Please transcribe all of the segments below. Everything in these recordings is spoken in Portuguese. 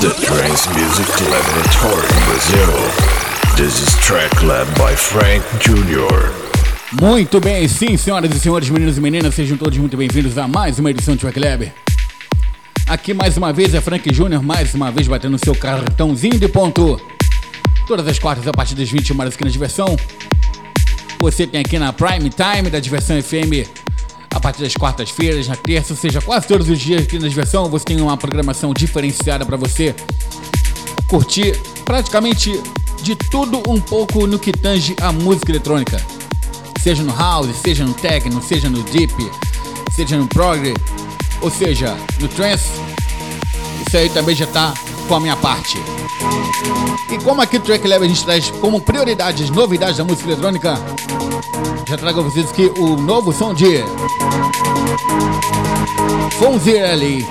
The Trance Music Laboratory in Brazil. This is track led by Frank Jr. Muito bem, sim, senhoras e senhores, meninos e meninas, sejam todos muito bem-vindos a mais uma edição do Track Lab. Aqui mais uma vez é Frank Jr., mais uma vez batendo seu cartãozinho de ponto. Todas as quartas a partir das 21 horas aqui na Diversão. Você tem aqui na Prime Time da Diversão FM a partir das quartas-feiras, na terça, ou seja, quase todos os dias aqui na Diversão, você tem uma programação diferenciada para você curtir praticamente de tudo um pouco no que tange a música eletrônica. Seja no house, seja no techno, seja no deep, seja no progress, ou seja, no trance. Isso aí também já tá com a minha parte. E como aqui no Track Lab a gente traz como prioridade as novidades da música eletrônica, já trago a vocês aqui o novo som de Fonzierli,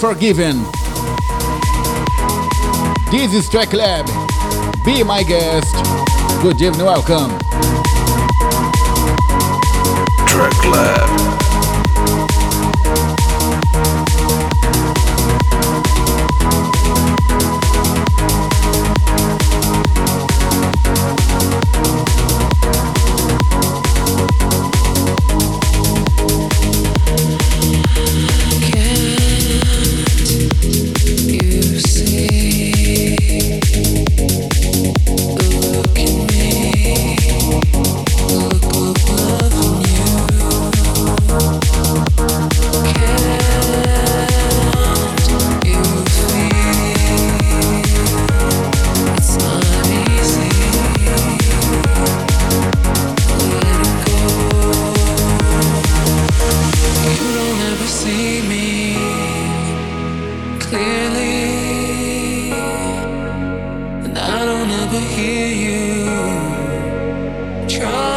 Forgiven. This is Track Lab. Be my guest. Good evening, welcome. Track Lab. never hear you try.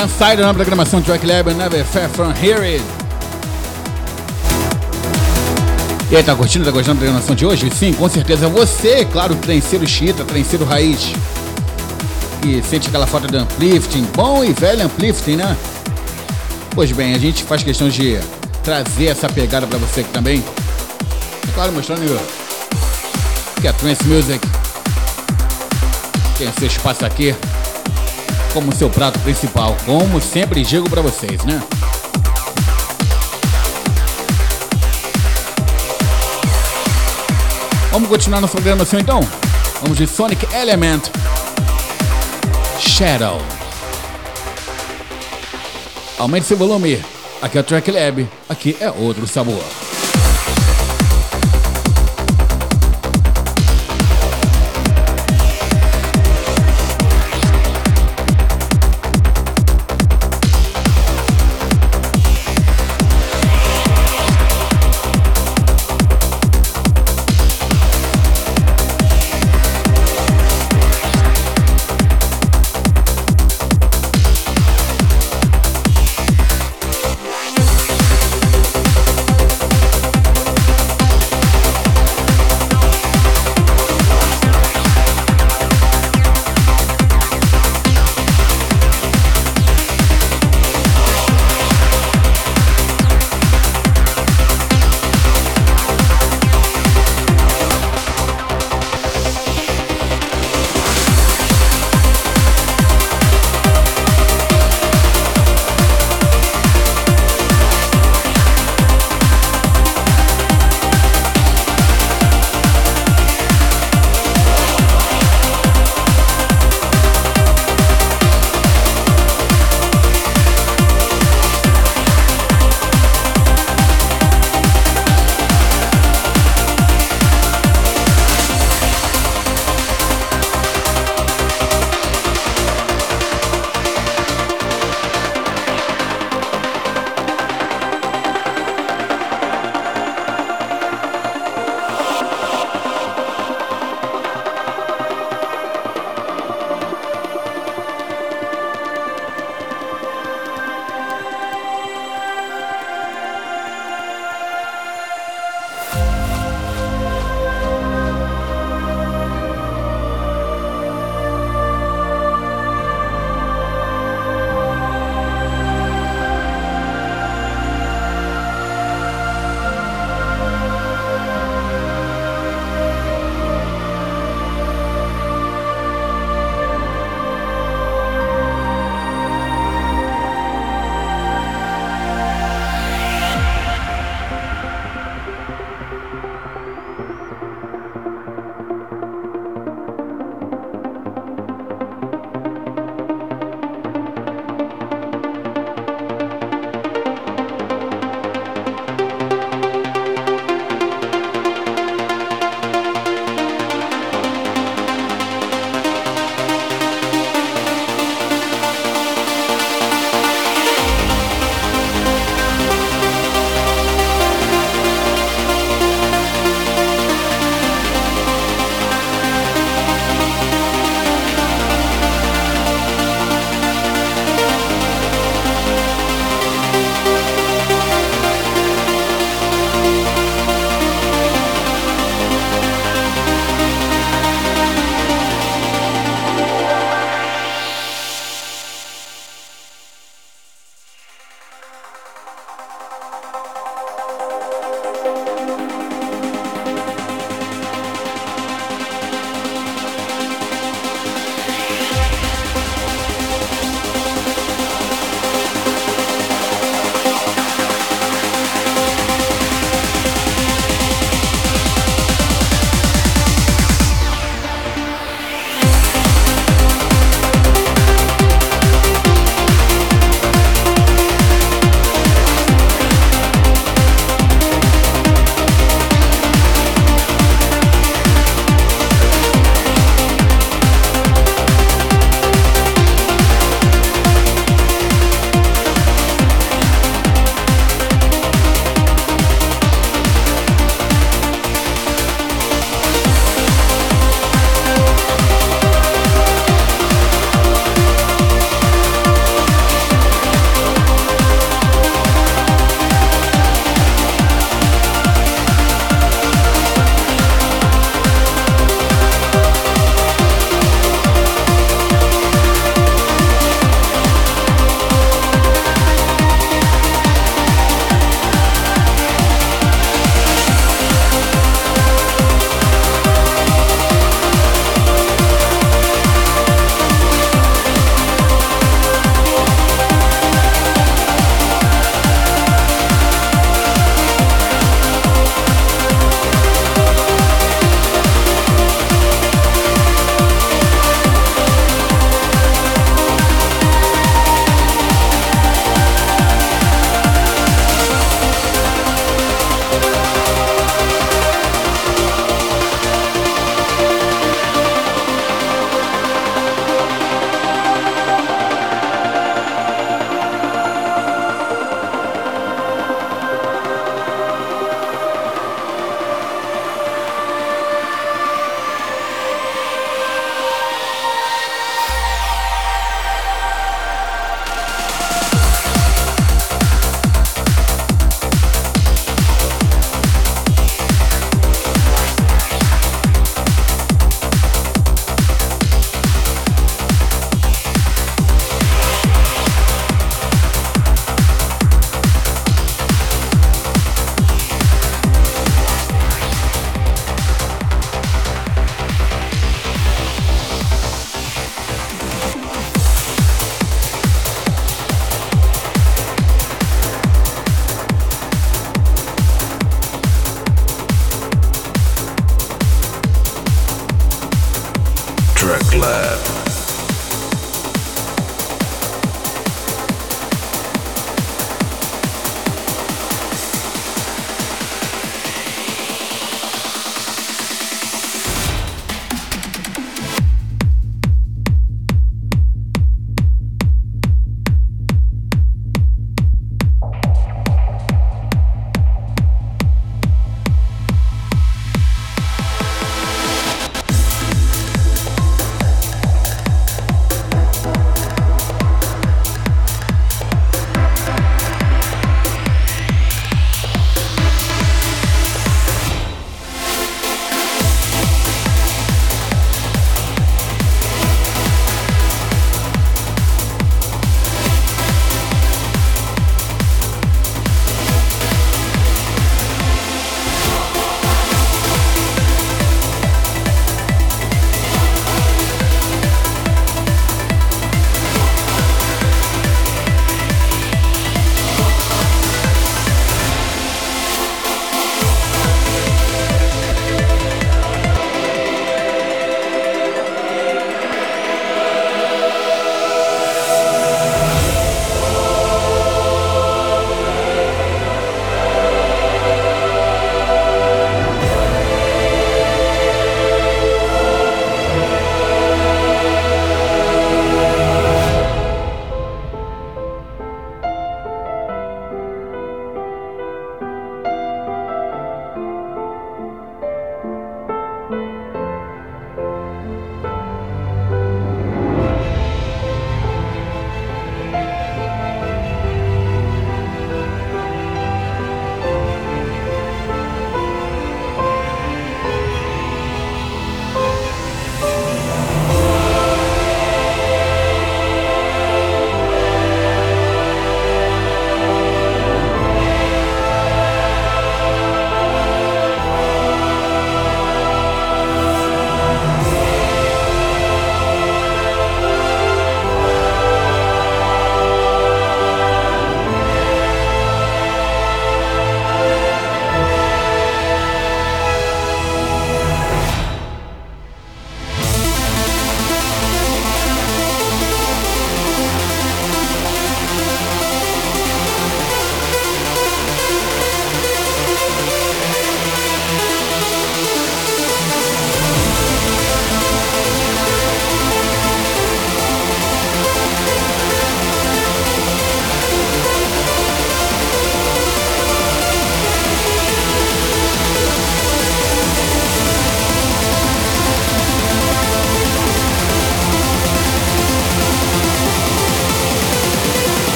Sunside na programação Track Lab Never Far From Here It. E aí, tá curtindo, tá gostando da programação de hoje? Sim, com certeza. Você, claro, trenceiro chita, trenceiro raiz. E sente aquela falta de uplifting, bom e velho uplifting, né? Pois bem, a gente faz questão de trazer essa pegada pra você aqui também. E claro, mostrando que a Trance Music tem seu espaço aqui como seu prato principal, como sempre digo para vocês, né? Vamos continuar nossa programação então? Vamos de Sonic Element Shadow. Aumente seu volume. Aqui é o Track Lab, aqui é outro sabor.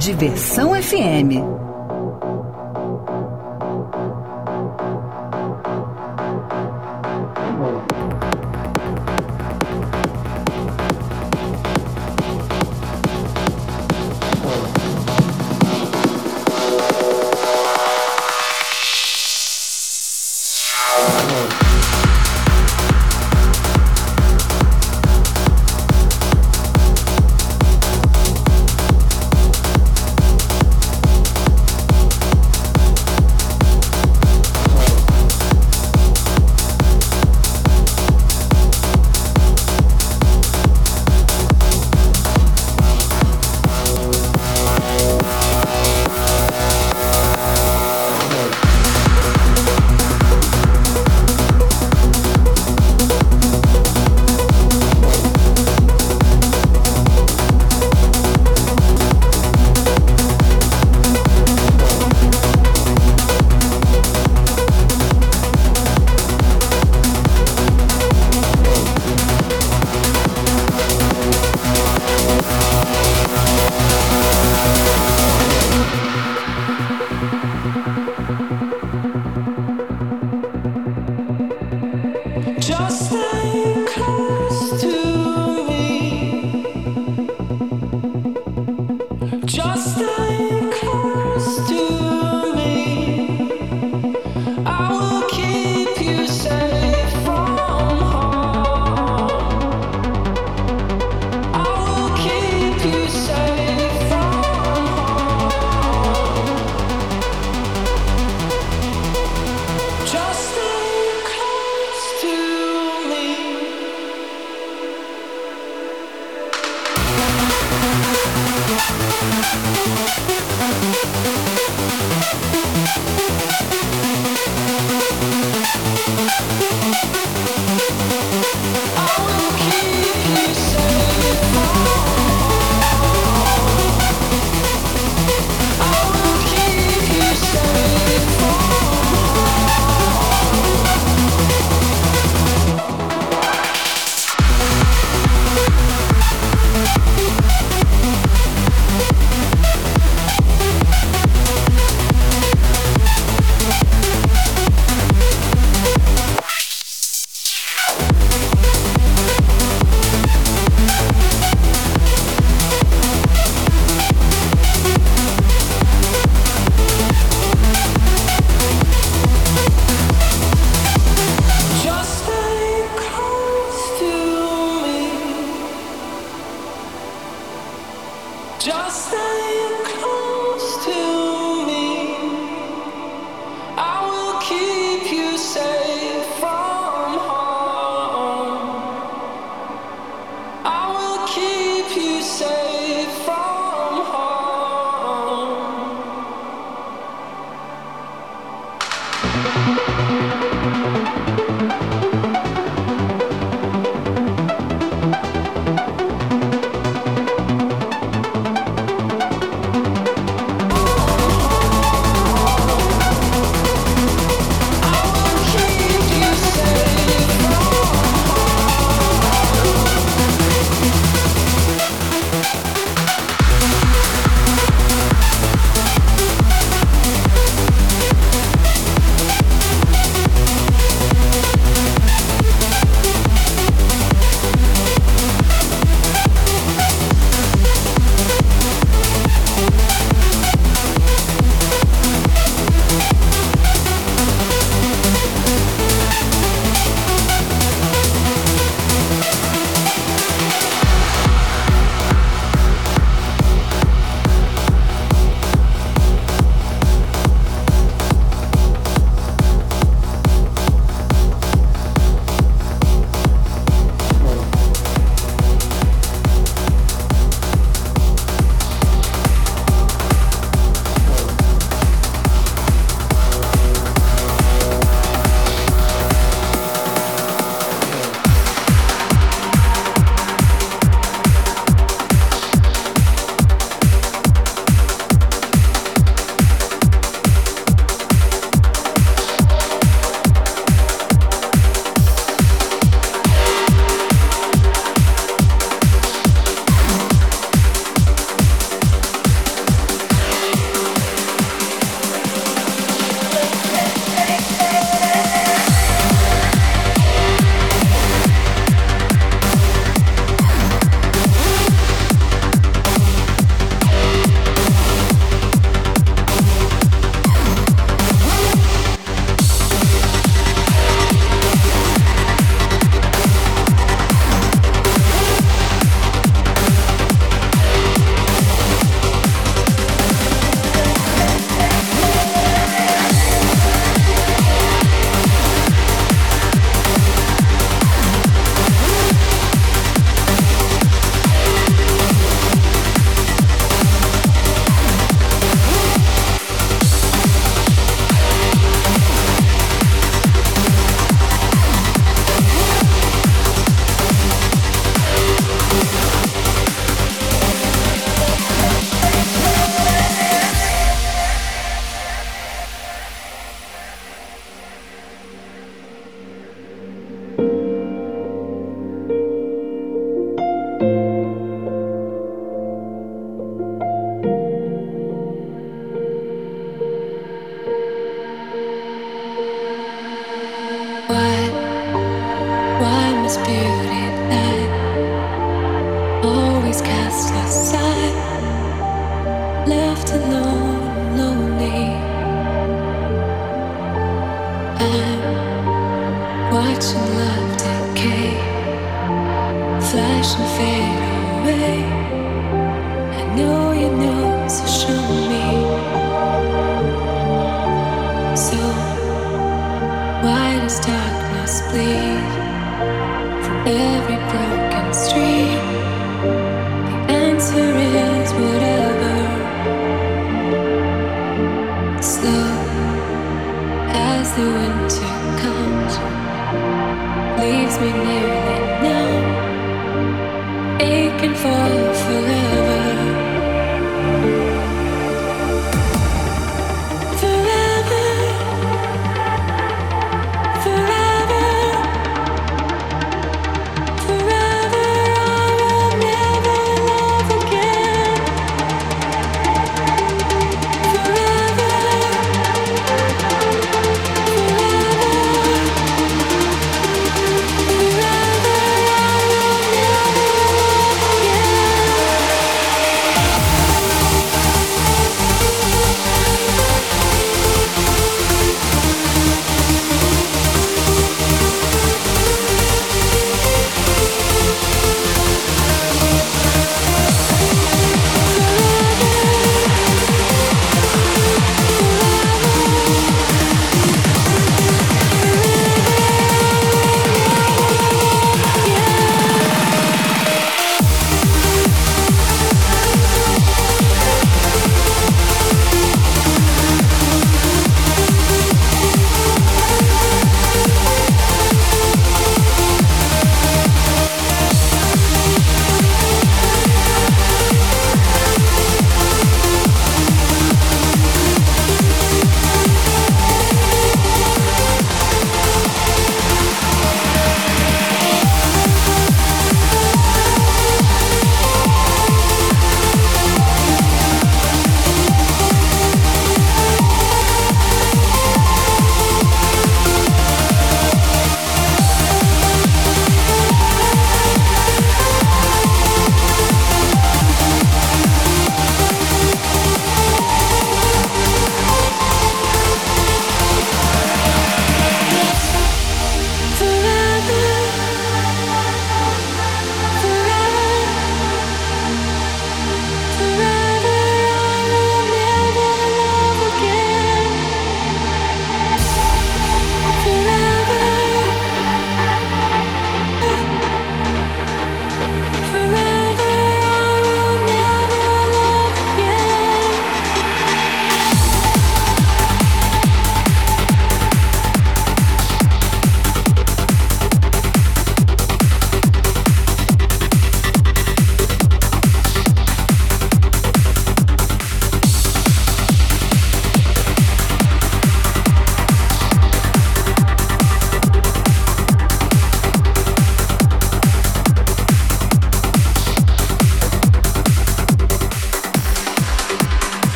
Diversão FM.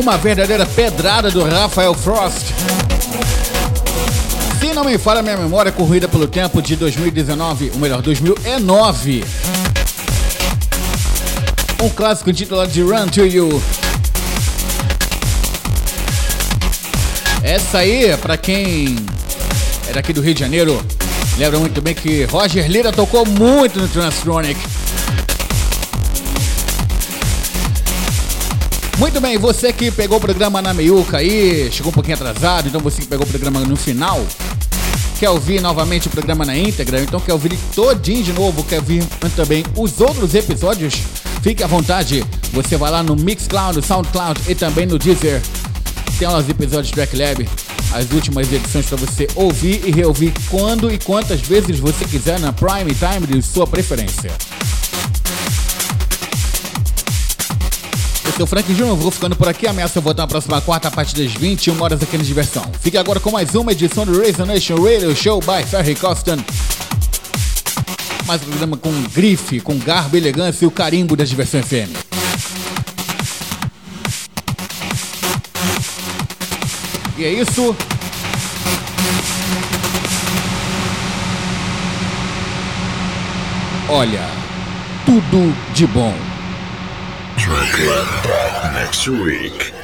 Uma verdadeira pedrada do Rafael Frost. Se não me falha minha memória, corrida pelo tempo de 2019, ou melhor, 2009. Um clássico intitulado de Run to You. Essa aí, pra quem é daqui do Rio de Janeiro, lembra muito bem que Roger Lira tocou muito no Transtronic. Muito bem, você que pegou o programa na meiuca aí, chegou um pouquinho atrasado, então você que pegou o programa no final, quer ouvir novamente o programa na íntegra, então quer ouvir todinho de novo, quer ouvir também os outros episódios, fique à vontade. Você vai lá no Mixcloud, no Soundcloud e também no Deezer. Tem os episódios Track Lab, as últimas edições para você ouvir e reouvir quando e quantas vezes você quiser na prime time de sua preferência. Eu Frank Júnior, vou ficando por aqui. Ameaça voltar na próxima quarta a partir das 21 horas aqui na Diversão. Fique agora com mais uma edição do Race Nation Radio Show by Ferry Costan. Mais um programa com grife, com garbo, elegância e o carimbo da Diversão FM. E é isso. Olha, tudo de bom. Track Lab back next week.